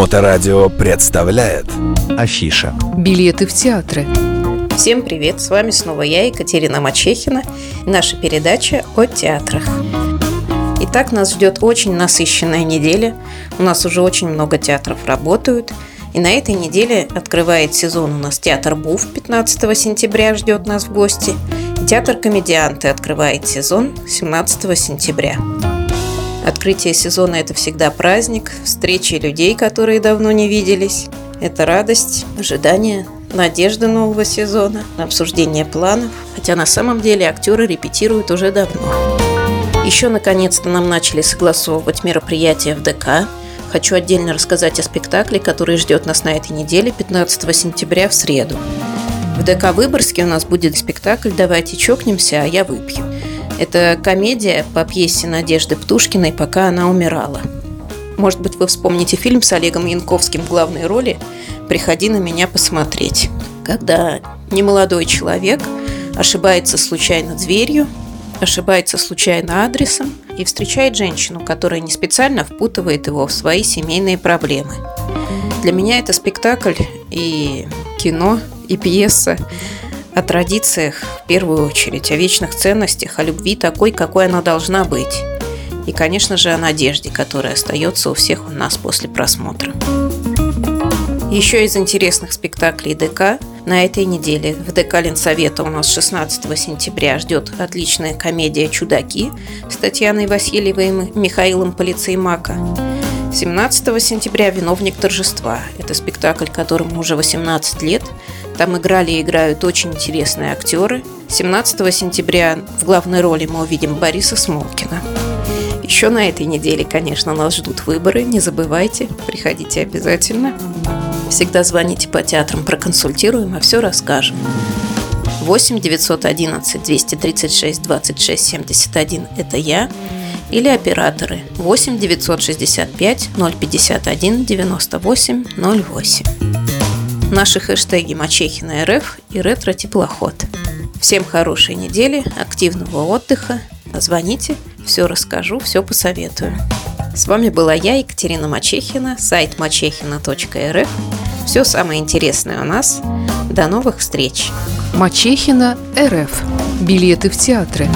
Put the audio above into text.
Моторадио представляет Афиша. Билеты в театры. Всем привет! С вами снова я, Екатерина Мачехина, и наша передача о театрах. Итак, нас ждет очень насыщенная неделя. У нас уже очень много театров работают. И на этой неделе открывает сезон у нас театр Буф 15 сентября ждет нас в гости. И театр Комедианты открывает сезон 17 сентября. Открытие сезона – это всегда праздник, встречи людей, которые давно не виделись. Это радость, ожидание, надежда нового сезона, обсуждение планов. Хотя на самом деле актеры репетируют уже давно. Еще наконец-то нам начали согласовывать мероприятия в ДК. Хочу отдельно рассказать о спектакле, который ждет нас на этой неделе 15 сентября в среду. В ДК Выборгске у нас будет спектакль «Давайте чокнемся, а я выпью». Это комедия по пьесе Надежды Птушкиной «Пока она умирала». Может быть, вы вспомните фильм с Олегом Янковским в главной роли «Приходи на меня посмотреть». Когда немолодой человек ошибается случайно дверью, ошибается случайно адресом и встречает женщину, которая не специально впутывает его в свои семейные проблемы. Для меня это спектакль и кино, и пьеса о традициях в первую очередь, о вечных ценностях, о любви такой, какой она должна быть. И, конечно же, о надежде, которая остается у всех у нас после просмотра. Еще из интересных спектаклей ДК на этой неделе в ДК Ленсовета у нас 16 сентября ждет отличная комедия «Чудаки» с Татьяной Васильевой и Михаилом Полицеймака. 17 сентября «Виновник торжества». Это спектакль, которому уже 18 лет. Там играли и играют очень интересные актеры. 17 сентября в главной роли мы увидим Бориса Смолкина. Еще на этой неделе, конечно, нас ждут выборы. Не забывайте, приходите обязательно. Всегда звоните по театрам, проконсультируем, а все расскажем. 8 911 236 26 71 – это я или операторы 8 965 051 98 08. Наши хэштеги Мачехина РФ и Ретро Теплоход. Всем хорошей недели, активного отдыха. Звоните, все расскажу, все посоветую. С вами была я, Екатерина Мачехина, сайт мачехина.рф. Все самое интересное у нас. До новых встреч! Мачехина РФ. Билеты в театры.